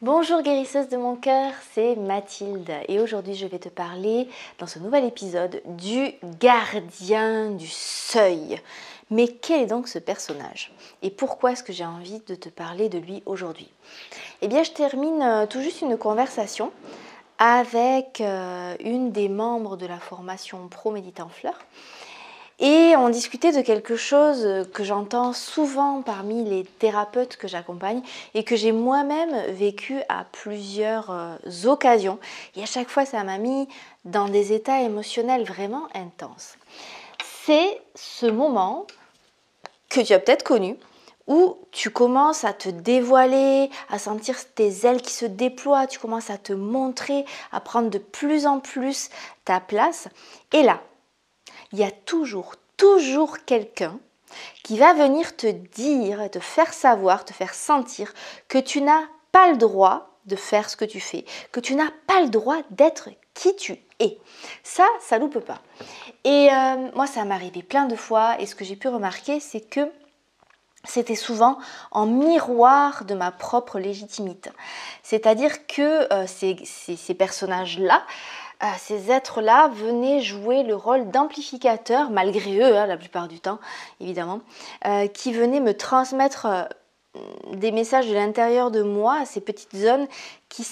Bonjour guérisseuse de mon cœur, c'est Mathilde. Et aujourd'hui je vais te parler dans ce nouvel épisode du gardien du seuil. Mais quel est donc ce personnage? Et pourquoi est-ce que j'ai envie de te parler de lui aujourd'hui? Eh bien je termine euh, tout juste une conversation avec euh, une des membres de la formation Pro Méditant Fleur et on discutait de quelque chose que j'entends souvent parmi les thérapeutes que j'accompagne et que j'ai moi-même vécu à plusieurs euh, occasions. Et à chaque fois, ça m'a mis dans des états émotionnels vraiment intenses. C'est ce moment que tu as peut-être connu où tu commences à te dévoiler, à sentir tes ailes qui se déploient, tu commences à te montrer, à prendre de plus en plus ta place. Et là, il y a toujours, toujours quelqu'un qui va venir te dire te faire savoir, te faire sentir que tu n'as pas le droit de faire ce que tu fais, que tu n'as pas le droit d'être qui tu es. Ça, ça loupe pas. Et euh, moi, ça m'est arrivé plein de fois et ce que j'ai pu remarquer, c'est que c'était souvent en miroir de ma propre légitimité. C'est-à-dire que euh, ces personnages-là, ces êtres-là venaient jouer le rôle d'amplificateur, malgré eux, hein, la plupart du temps, évidemment, euh, qui venaient me transmettre euh, des messages de l'intérieur de moi, ces petites zones qui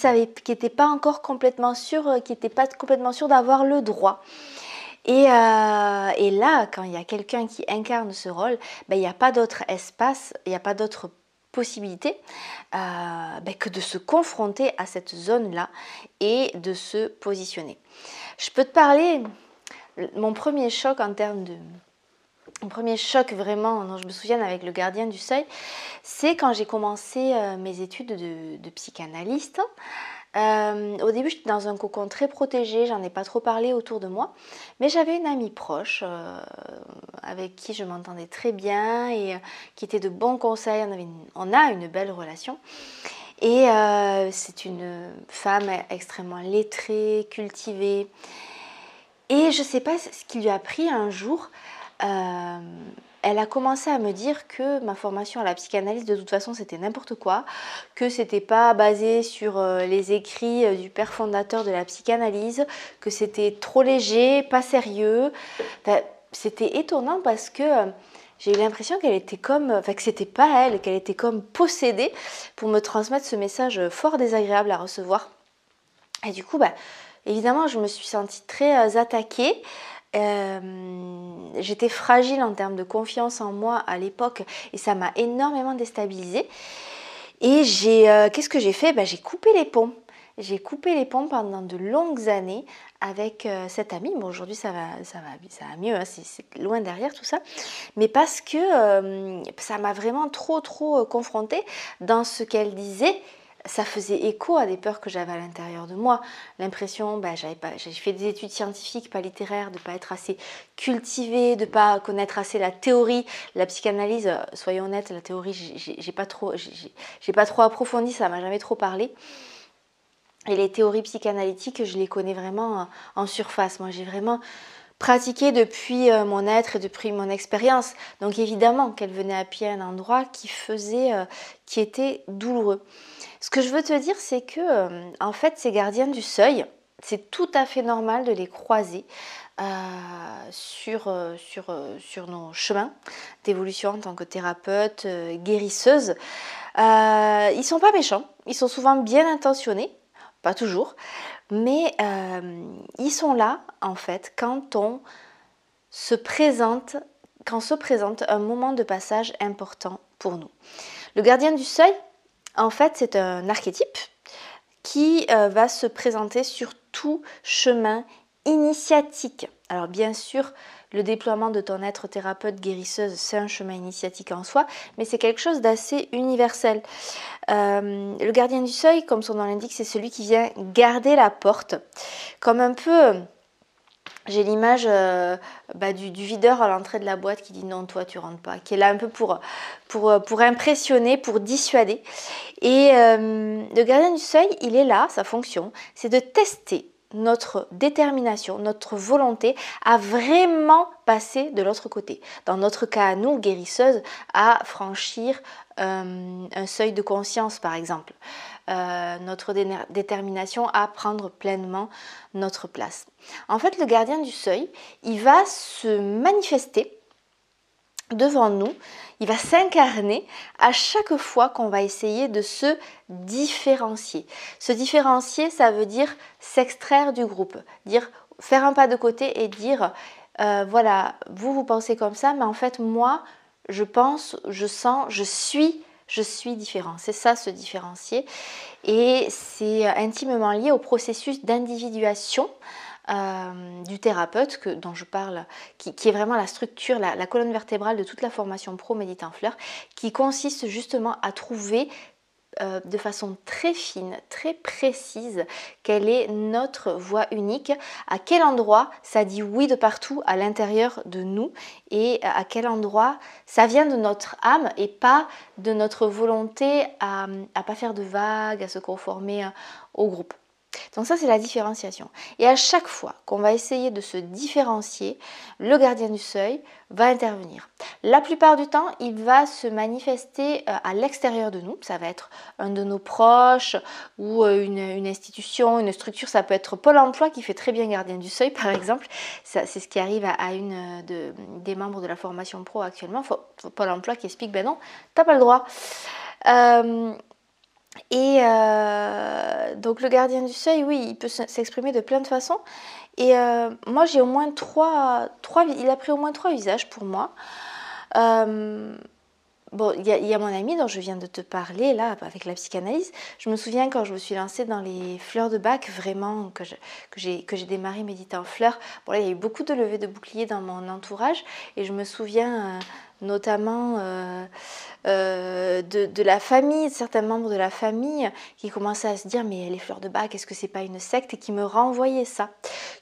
n'étaient pas encore complètement sûres, euh, qui n'étaient pas complètement sûres d'avoir le droit. Et, là, quand il y a quelqu'un qui incarne ce rôle, ben, il n'y a pas d'autre espace, il n'y a pas d'autre euh, ben, que de se confronter à cette zone-là et de se positionner. Je peux te parler, mon premier choc en termes de... Mon premier choc vraiment dont je me souviens avec le gardien du seuil, c'est quand j'ai commencé euh, mes études de, de psychanalyste. Euh, au début, j'étais dans un cocon très protégé, j'en ai pas trop parlé autour de moi, mais j'avais une amie proche euh, avec qui je m'entendais très bien et euh, qui était de bons conseils. On, a une belle relation. Et c'est une femme extrêmement lettrée, cultivée. Et je sais pas ce qui lui a pris un jour elle a commencé à me dire que ma formation à la psychanalyse de toute façon c'était n'importe quoi, que c'était pas basé sur euh, les écrits euh, du père fondateur de la psychanalyse, que c'était trop léger, pas sérieux. c'était étonnant parce que euh, j'ai eu l'impression qu'elle était comme, enfin que c'était pas elle, qu'elle était comme possédée pour me transmettre ce message fort désagréable à recevoir. Et du coup, bah, évidemment, je me suis sentie très attaquée. Euh, j'étais fragile en termes de confiance en moi à l'époque et ça m'a énormément déstabilisée. Et j'ai, euh, qu'est-ce que j'ai fait? Ben, J'ai coupé les ponts. J'ai coupé les ponts pendant de longues années avec euh, cette amie. Bon, aujourd'hui, ça va, ça, va, mieux, hein, c'est, loin derrière tout ça. Mais parce que ça m'a vraiment trop, trop confrontée dans ce qu'elle disait ça faisait écho à des peurs que j'avais à l'intérieur de moi. L'impression, bah, j'avais pas, j'ai fait des études scientifiques, pas littéraires, de pas être assez cultivée, de pas connaître assez la théorie, la psychanalyse. Euh, soyons honnêtes, la théorie, j'ai pas trop, j'ai pas trop approfondi, ça m'a jamais trop parlé. Et les théories psychanalytiques, je les connais vraiment en surface. Moi, j'ai vraiment pratiqué depuis euh, mon être et depuis mon expérience. Donc évidemment qu'elle venait à pied à un endroit qui faisait, euh, qui était douloureux. Ce que je veux te dire, c'est que euh, en fait, ces gardiens du seuil, c'est tout à fait normal de les croiser euh, sur, euh, sur, sur nos chemins d'évolution en tant que thérapeute, guérisseuse. ils sont pas méchants, ils sont souvent bien intentionnés, pas toujours, mais ils sont là en fait quand on se présente, quand se présente un moment de passage important pour nous. Le gardien du seuil, en fait, c'est un archétype qui euh, va se présenter sur tout chemin initiatique. Alors bien sûr, le déploiement de ton être thérapeute guérisseuse, c'est un chemin initiatique en soi, mais c'est quelque chose d'assez universel. Euh, le gardien du seuil, comme son nom l'indique, c'est celui qui vient garder la porte, comme un peu j'ai l'image euh, bah, du, videur à l'entrée de la boîte qui dit non, toi tu rentres pas, qui est là un peu pour, pour, pour impressionner, pour dissuader. Et euh, le gardien du seuil, il est là, sa fonction, c'est de tester notre détermination, notre volonté à vraiment passer de l'autre côté. Dans notre cas, nous, guérisseuses, à franchir euh, un seuil de conscience, par exemple. Euh, notre détermination à prendre pleinement notre place. En fait, le gardien du seuil, il va se manifester devant nous, il va s'incarner à chaque fois qu'on va essayer de se différencier. Se différencier, ça veut dire s'extraire du groupe, dire faire un pas de côté et dire euh, voilà, vous vous pensez comme ça, mais en fait moi, je pense, je sens, je suis je suis différent. C'est ça se différencier. Et c'est intimement lié au processus d'individuation euh, du thérapeute dont je parle, qui, est vraiment la structure, la, colonne vertébrale de toute la formation pro Méditant Fleur, qui consiste justement à trouver euh, de façon très fine, très précise, quelle est notre voix unique, à quel endroit ça dit oui de partout à l'intérieur de nous et à quel endroit ça vient de notre âme et pas de notre volonté à ne pas faire de vagues, à se conformer euh, au groupe. Donc ça, c'est la différenciation. Et à chaque fois qu'on va essayer de se différencier, le gardien du seuil va intervenir. La plupart du temps, il va se manifester euh, à l'extérieur de nous. Ça va être un de nos proches ou euh, une, institution, une structure. Ça peut être Pôle Emploi qui fait très bien gardien du seuil, par exemple. C'est ce qui arrive à, une euh, des membres de la formation pro actuellement. Pôle Emploi qui explique, ben non, t'as pas le droit. Et euh, donc le gardien du seuil, oui, il peut s'exprimer de plein de façons. Et euh, moi, j'ai au moins trois, trois, il a pris au moins trois visages pour moi. Euh, bon, il y, a mon ami dont je viens de te parler là, avec la psychanalyse. Je me souviens quand je me suis lancée dans les fleurs de bac, vraiment, que j'ai que démarré méditer en fleurs. Bon, là, il y a eu beaucoup de levées de boucliers dans mon entourage. Et je me souviens notamment euh, euh, de, la famille, certains membres de la famille qui commençaient à se dire mais les fleurs de bac, est-ce que c'est pas une secte? Et qui me renvoyaient ça,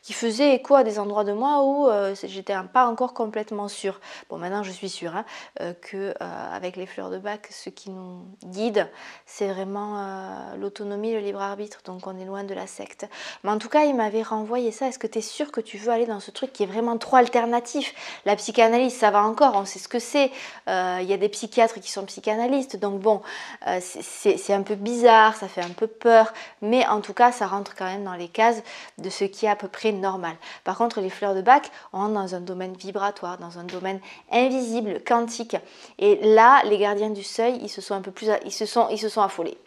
qui faisait écho à des endroits de moi où euh, j'étais pas encore complètement sûre. Bon maintenant je suis sûre hein, que avec les fleurs de bac, ce qui nous guide, c'est vraiment l'autonomie, le libre arbitre, donc on est loin de la secte. Mais en tout cas il m'avait renvoyé ça. Est-ce que tu es sûr que tu veux aller dans ce truc qui est vraiment trop alternatif? La psychanalyse ça va encore, on sait ce que euh, il y a des psychiatres qui sont psychanalystes, donc bon, euh, c'est un peu bizarre, ça fait un peu peur, mais en tout cas, ça rentre quand même dans les cases de ce qui est à peu près normal. Par contre, les fleurs de bac, on rentre dans un domaine vibratoire, dans un domaine invisible, quantique. Et là, les gardiens du seuil, ils se sont un peu plus, ils se sont, ils se sont affolés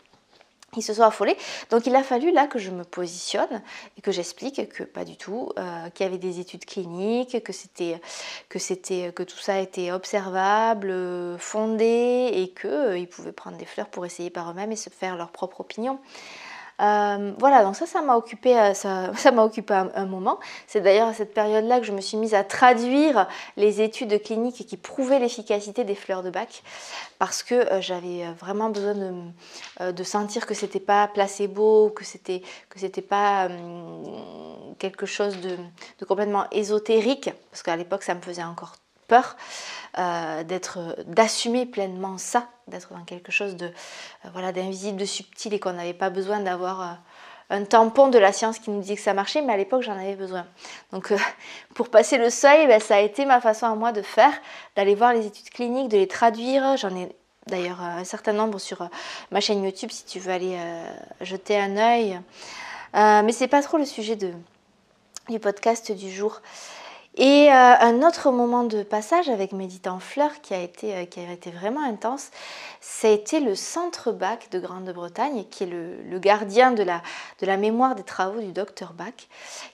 ils se sont affolés. Donc il a fallu là que je me positionne et que j'explique que pas du tout, euh, qu'il y avait des études cliniques, que c'était que c'était que tout ça était observable, fondé et qu'ils euh, pouvaient prendre des fleurs pour essayer par eux-mêmes et se faire leur propre opinion. Euh, voilà, donc ça, ça m'a occupé, euh, un, moment. C'est d'ailleurs à cette période-là que je me suis mise à traduire les études cliniques qui prouvaient l'efficacité des fleurs de bac, parce que euh, j'avais vraiment besoin de, sentir que c'était pas placebo, que c'était que c'était pas quelque chose de complètement ésotérique, parce qu'à l'époque ça me faisait encore peur euh, d'être, d'assumer pleinement ça, d'être dans quelque chose de euh, voilà d'invisible, de subtil et qu'on n'avait pas besoin d'avoir euh, un tampon de la science qui nous disait que ça marchait, mais à l'époque j'en avais besoin. Donc pour passer le seuil, ben, ça a été ma façon à moi de faire, d'aller voir les études cliniques, de les traduire. J'en ai d'ailleurs un certain nombre sur ma chaîne YouTube si tu veux aller jeter un œil. mais c'est pas trop le sujet de, du podcast du jour. Et euh, un autre moment de passage avec Méditant Fleur qui a été, euh, qui a été vraiment intense, ça a été le Centre Bach de Grande-Bretagne, qui est le, gardien de la, mémoire des travaux du docteur Bach,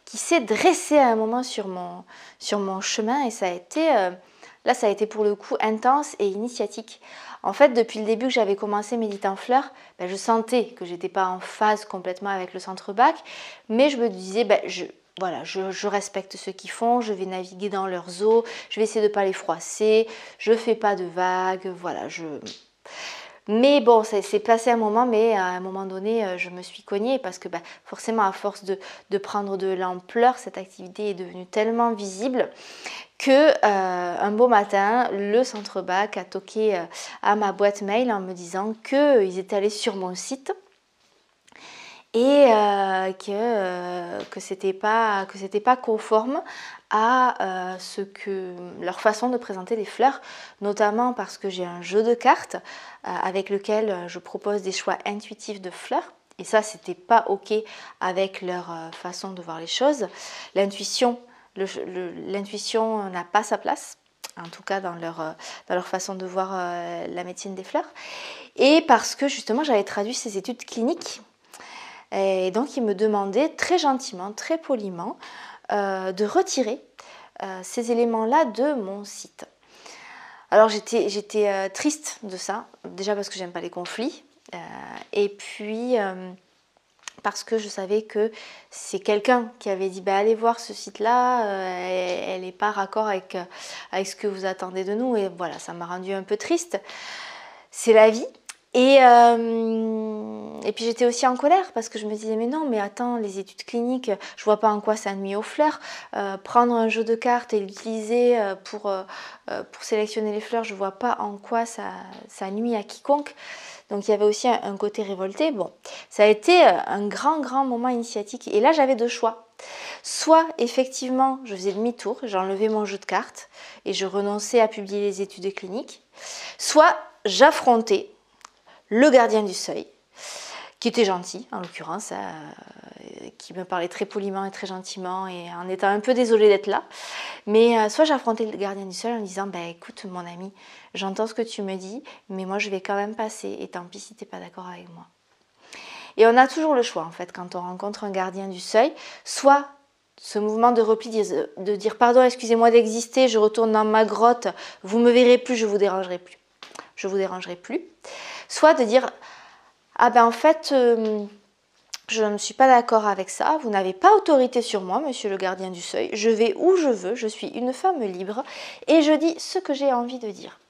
qui s'est dressé à un moment sur mon, sur mon chemin et ça a été, euh, là ça a été pour le coup intense et initiatique. En fait, depuis le début que j'avais commencé Méditant Fleur, ben, je sentais que j'étais pas en phase complètement avec le Centre Bach, mais je me disais, ben, je voilà, je, respecte ce qu'ils font, je vais naviguer dans leurs eaux, je vais essayer de ne pas les froisser, je fais pas de vagues, voilà, je... Mais bon, c'est passé un moment, mais à un moment donné, euh, je me suis cognée parce que bah, forcément, à force de, prendre de l'ampleur, cette activité est devenue tellement visible que euh, un beau matin, le centre bac a toqué euh, à ma boîte mail en me disant qu'ils étaient allés sur mon site et euh, que, euh, que c'était pas conforme à euh, ce que leur façon de présenter les fleurs, notamment parce que j'ai un jeu de cartes avec lequel je propose des choix intuitifs de fleurs. Et ça, c'était pas ok avec leur façon de voir les choses. L'intuition, n'a pas sa place en tout cas dans leur façon de voir la médecine des fleurs. Et parce que justement j'avais traduit ces études cliniques et donc, il me demandait très gentiment, très poliment, euh, de retirer euh, ces éléments-là de mon site. Alors, j'étais, euh, triste de ça, déjà parce que j'aime pas les conflits, et puis parce que je savais que c'est quelqu'un qui avait dit bah, allez voir ce site-là, elle n'est pas raccord avec, avec ce que vous attendez de nous, et voilà, ça m'a rendu un peu triste. C'est la vie, et, euh, et puis j'étais aussi en colère parce que je me disais mais non mais attends les études cliniques je vois pas en quoi ça nuit aux fleurs. Euh, prendre un jeu de cartes et l'utiliser euh, pour, pour sélectionner les fleurs je vois pas en quoi ça, ça nuit à quiconque. Donc il y avait aussi un, un, côté révolté. Bon ça a été un grand grand moment initiatique. Et là j'avais deux choix. Soit effectivement je faisais demi-tour j'enlevais mon jeu de cartes et je renonçais à publier les études cliniques. Soit j'affrontais le gardien du seuil, qui était gentil en l'occurrence, euh, qui me parlait très poliment et très gentiment et en étant un peu désolé d'être là. Mais euh, soit j'affrontais le gardien du seuil en disant bah, écoute mon ami, j'entends ce que tu me dis, mais moi je vais quand même passer et tant pis si t'es pas d'accord avec moi. Et on a toujours le choix en fait quand on rencontre un gardien du seuil, soit ce mouvement de repli de dire pardon, excusez-moi d'exister, je retourne dans ma grotte, vous me verrez plus, je vous dérangerai plus. Je vous dérangerai plus soit de dire ah ben en fait euh, je ne suis pas d'accord avec ça, vous n'avez pas autorité sur moi, monsieur le gardien du seuil, je vais où je veux, je suis une femme libre et je dis ce que j'ai envie de dire.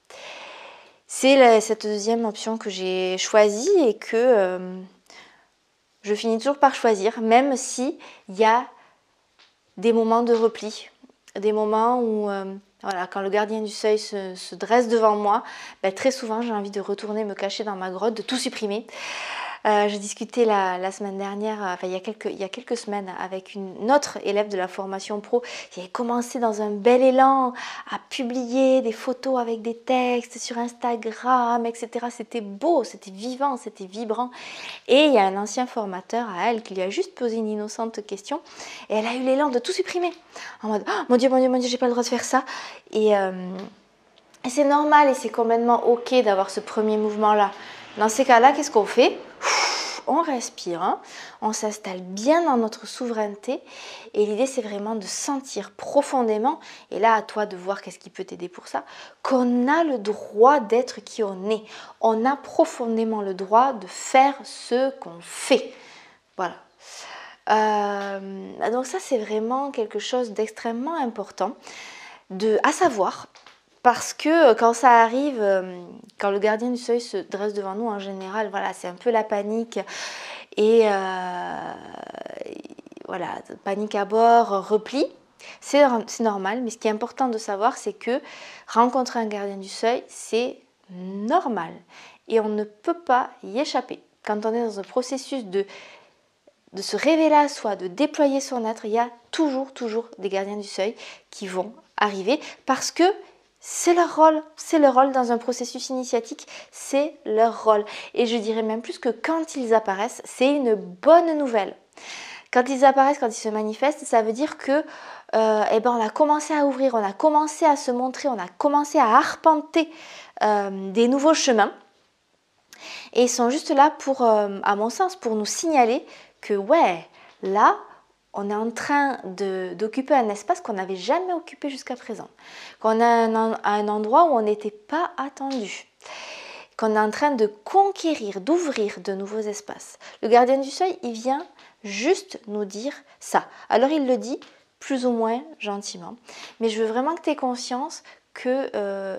C'est cette deuxième option que j'ai choisie et que euh, je finis toujours par choisir, même s'il y a des moments de repli, des moments où euh, quand le gardien du seuil se, dresse devant moi, ben, très souvent j'ai envie de retourner me cacher dans ma grotte, de tout supprimer. Euh, j'ai discuté la, semaine dernière, euh, enfin il y, a quelques, semaines, avec une autre élève de la formation pro qui avait commencé dans un bel élan à publier des photos avec des textes sur Instagram, etc. C'était beau, c'était vivant, c'était vibrant. Et il y a un ancien formateur à elle qui lui a juste posé une innocente question et elle a eu l'élan de tout supprimer. En mode, oh, mon Dieu, mon Dieu, mon Dieu, j'ai pas le droit de faire ça. Et, euh, c'est normal et c'est complètement ok d'avoir ce premier mouvement-là. Dans ces cas-là, qu'est-ce qu'on fait? On respire, on s'installe bien dans notre souveraineté et l'idée c'est vraiment de sentir profondément, et là à toi de voir qu'est-ce qui peut t'aider pour ça, qu'on a le droit d'être qui on est. On a profondément le droit de faire ce qu'on fait. Voilà. Euh, donc ça c'est vraiment quelque chose d'extrêmement important de, à savoir parce que euh, quand ça arrive, euh, quand le gardien du seuil se dresse devant nous, en général, voilà, c'est un peu la panique. Et euh, voilà, panique à bord, repli. C'est normal, mais ce qui est important de savoir, c'est que rencontrer un gardien du seuil, c'est normal. Et on ne peut pas y échapper. Quand on est dans un processus de, de se révéler à soi, de déployer son être, il y a toujours, toujours des gardiens du seuil qui vont arriver parce que c'est leur rôle, c'est leur rôle dans un processus initiatique, c'est leur rôle. Et je dirais même plus que quand ils apparaissent, c'est une bonne nouvelle. Quand ils apparaissent, quand ils se manifestent, ça veut dire que euh, eh ben, on a commencé à ouvrir, on a commencé à se montrer, on a commencé à arpenter euh, des nouveaux chemins. Et ils sont juste là pour, euh, à mon sens, pour nous signaler que ouais, là, on est en train d'occuper un espace qu'on n'avait jamais occupé jusqu'à présent, qu'on a un, un, endroit où on n'était pas attendu, qu'on est en train de conquérir, d'ouvrir de nouveaux espaces. Le gardien du seuil, il vient juste nous dire ça. Alors il le dit plus ou moins gentiment, mais je veux vraiment que tu aies conscience que euh,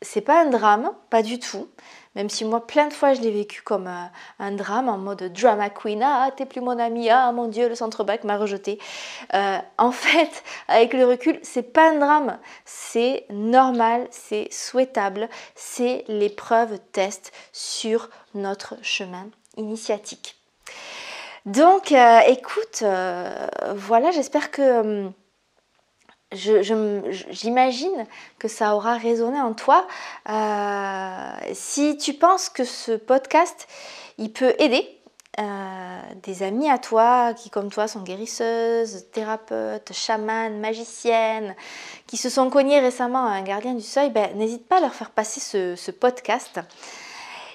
c'est pas un drame, pas du tout. Même si moi, plein de fois, je l'ai vécu comme un, drame, en mode drama queen. Ah, t'es plus mon ami. Ah, mon Dieu, le centre-bac m'a rejeté. Euh, en fait, avec le recul, c'est pas un drame. C'est normal, c'est souhaitable. C'est l'épreuve test sur notre chemin initiatique. Donc, euh, écoute, euh, voilà, j'espère que... J'imagine que ça aura résonné en toi. si tu penses que ce podcast, il peut aider des amis à toi qui, comme toi, sont guérisseuses, thérapeutes, chamanes, magiciennes, qui se sont cognés récemment à un gardien du seuil, ben, n'hésite pas à leur faire passer ce podcast.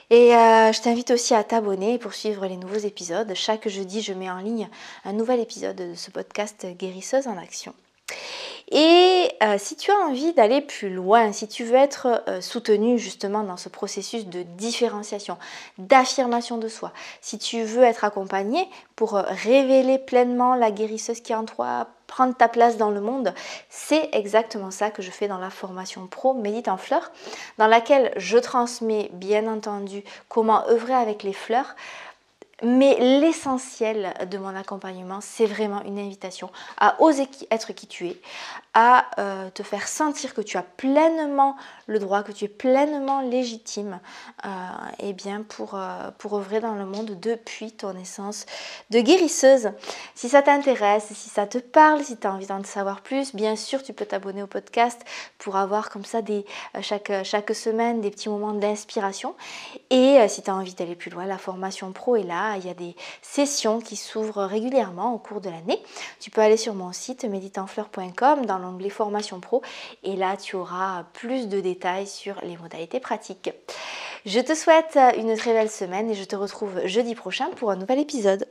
Et euh, je t'invite aussi à t'abonner pour suivre les nouveaux épisodes. Chaque jeudi, je mets en ligne un nouvel épisode de ce podcast Guérisseuse en action. Et euh, si tu as envie d'aller plus loin, si tu veux être euh, soutenu justement dans ce processus de différenciation, d'affirmation de soi, si tu veux être accompagné pour révéler pleinement la guérisseuse qui est en toi, prendre ta place dans le monde, c'est exactement ça que je fais dans la formation pro Médite en fleurs, dans laquelle je transmets bien entendu comment œuvrer avec les fleurs, mais l'essentiel de mon accompagnement, c'est vraiment une invitation à oser être qui tu es, à euh, te faire sentir que tu as pleinement le droit, que tu es pleinement légitime euh, eh bien pour, euh, pour œuvrer dans le monde depuis ton essence de guérisseuse. Si ça t'intéresse, si ça te parle, si tu as envie d'en savoir plus, bien sûr, tu peux t'abonner au podcast pour avoir comme ça chaque, chaque semaine des petits moments d'inspiration. Et si tu as envie d'aller plus loin, la formation pro est là. Il y a des sessions qui s'ouvrent régulièrement au cours de l'année. Tu peux aller sur mon site méditenfleur.com dans l'onglet formation pro et là tu auras plus de détails sur les modalités pratiques. Je te souhaite une très belle semaine et je te retrouve jeudi prochain pour un nouvel épisode.